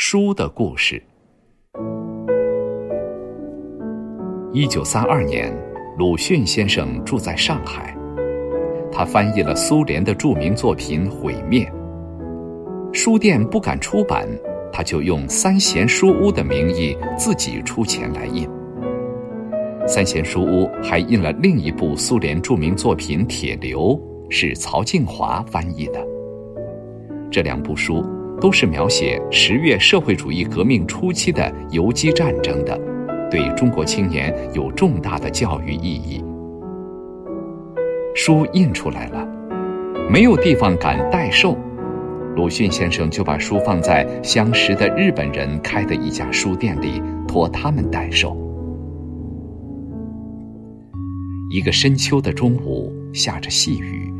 书的故事。一九三二年，鲁迅先生住在上海，他翻译了苏联的著名作品《毁灭》。书店不敢出版，他就用三贤书屋的名义自己出钱来印。三贤书屋还印了另一部苏联著名作品《铁流》，是曹静华翻译的。这两部书都是描写十月社会主义革命初期的游击战争的，对中国青年有重大的教育意义。书印出来了，没有地方敢代售，鲁迅先生就把书放在相识的日本人开的一家书店里，托他们代售。一个深秋的中午，下着细雨。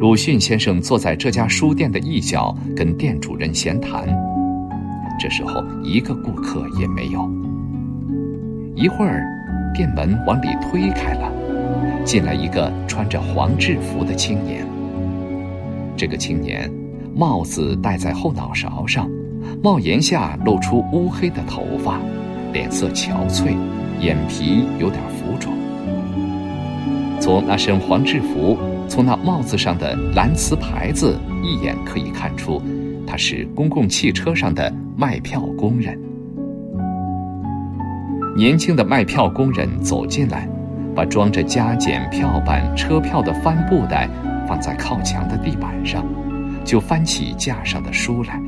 鲁迅先生坐在这家书店的一角，跟店主人闲谈。这时候，一个顾客也没有。一会儿，店门往里推开了，进来一个穿着黄制服的青年。这个青年，帽子戴在后脑勺上，帽檐下露出乌黑的头发，脸色憔悴，眼皮有点浮肿。从那身黄制服，从那帽子上的蓝瓷牌子，一眼可以看出，他是公共汽车上的卖票工人。年轻的卖票工人走进来，把装着加减票板、车票的帆布袋放在靠墙的地板上，就翻起架上的书来。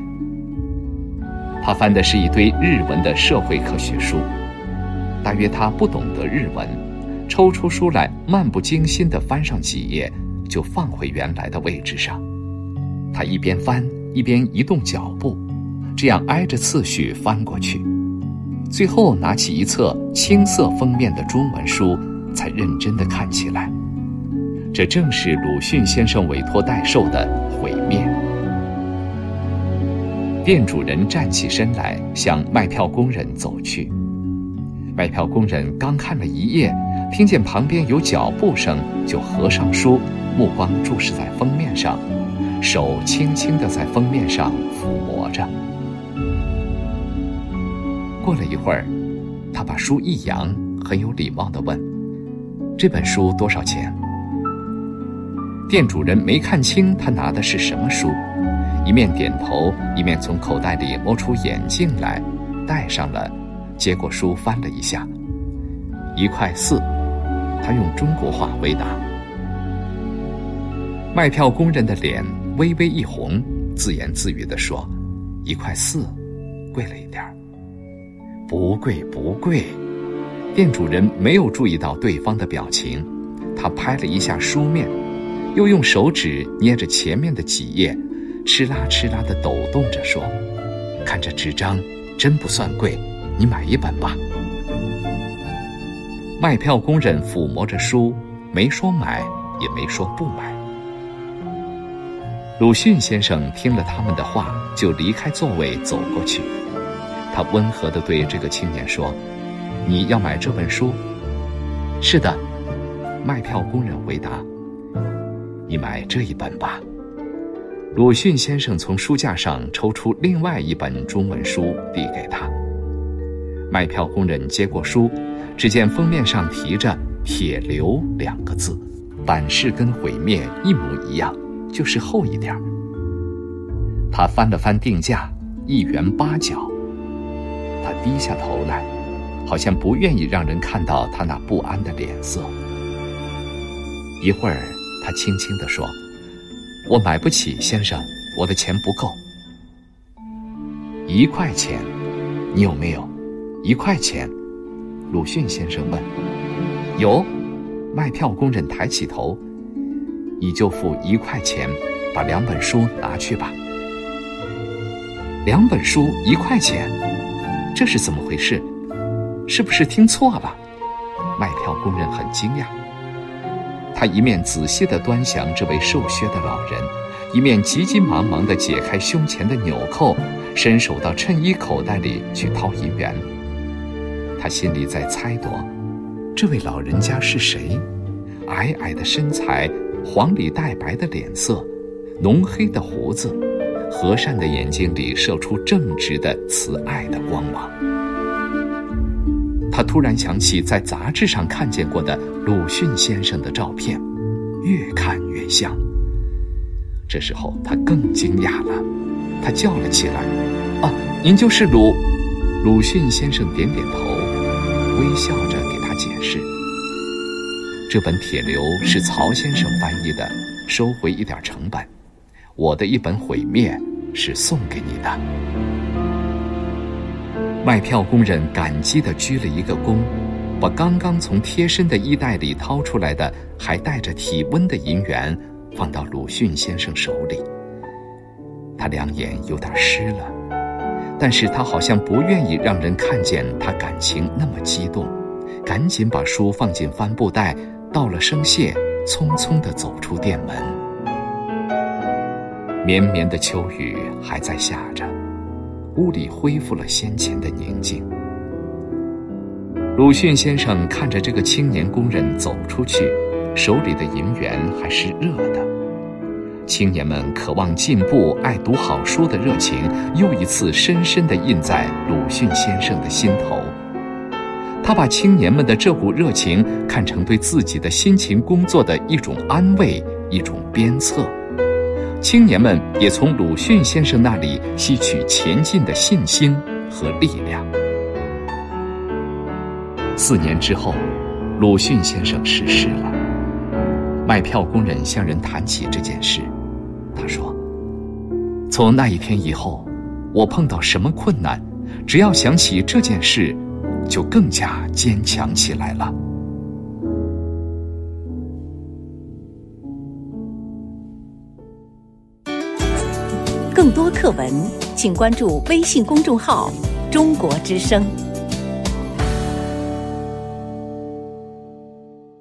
他翻的是一堆日文的社会科学书，大约他不懂得日文。抽出书来，漫不经心地翻上几页，就放回原来的位置上。他一边翻一边移动脚步，这样挨着次序翻过去。最后拿起一册青色封面的中文书，才认真地看起来。这正是鲁迅先生委托代售的《毁灭》。店主人站起身来，向卖票工人走去。卖票工人刚看了一页。听见旁边有脚步声，就合上书，目光注视在封面上，手轻轻地在封面上抚摸着。过了一会儿，他把书一扬，很有礼貌地问：“这本书多少钱？”店主人没看清他拿的是什么书，一面点头，一面从口袋里摸出眼镜来，戴上了，接过书翻了一下，一块四。他用中国话回答。卖票工人的脸微微一红，自言自语地说：“一块四，贵了一点儿。”“不贵，不贵。”店主人没有注意到对方的表情，他拍了一下书面，又用手指捏着前面的几页，哧啦哧啦地抖动着说：“看这纸张，真不算贵，你买一本吧。”卖票工人抚摸着书，没说买，也没说不买。鲁迅先生听了他们的话，就离开座位走过去。他温和地对这个青年说：“你要买这本书？”“是的。”卖票工人回答。“你买这一本吧。”鲁迅先生从书架上抽出另外一本中文书，递给他。卖票工人接过书。只见封面上提着“铁流”两个字，版式跟毁灭一模一样，就是厚一点。他翻了翻定价，一元八角。他低下头来，好像不愿意让人看到他那不安的脸色。一会儿，他轻轻地说：“我买不起，先生，我的钱不够。一块钱，你有没有？一块钱。”鲁迅先生问：“有？”卖票工人抬起头：“你就付一块钱，把两本书拿去吧。”两本书一块钱，这是怎么回事？是不是听错了？卖票工人很惊讶。他一面仔细地端详这位瘦削的老人，一面急急忙忙地解开胸前的纽扣，伸手到衬衣口袋里去掏银元。他心里在猜度，这位老人家是谁？矮矮的身材，黄里带白的脸色，浓黑的胡子，和善的眼睛里射出正直的慈爱的光芒。他突然想起在杂志上看见过的鲁迅先生的照片，越看越像。这时候他更惊讶了，他叫了起来：“啊，您就是鲁？”鲁迅先生点点头，微笑着给他解释：“这本《铁流》是曹先生翻译的，收回一点成本。我的一本《毁灭》是送给你的。”卖票工人感激地鞠了一个躬，把刚刚从贴身的衣袋里掏出来的还带着体温的银元放到鲁迅先生手里。他两眼有点湿了。但是他好像不愿意让人看见他感情那么激动，赶紧把书放进帆布袋，道了声谢，匆匆地走出店门。绵绵的秋雨还在下着，屋里恢复了先前的宁静。鲁迅先生看着这个青年工人走出去，手里的银元还是热的。青年们渴望进步、爱读好书的热情，又一次深深地印在鲁迅先生的心头。他把青年们的这股热情看成对自己的辛勤工作的一种安慰、一种鞭策。青年们也从鲁迅先生那里吸取前进的信心和力量。四年之后，鲁迅先生逝世了。卖票工人向人谈起这件事。他说：“从那一天以后，我碰到什么困难，只要想起这件事，就更加坚强起来了。”更多课文，请关注微信公众号“中国之声”。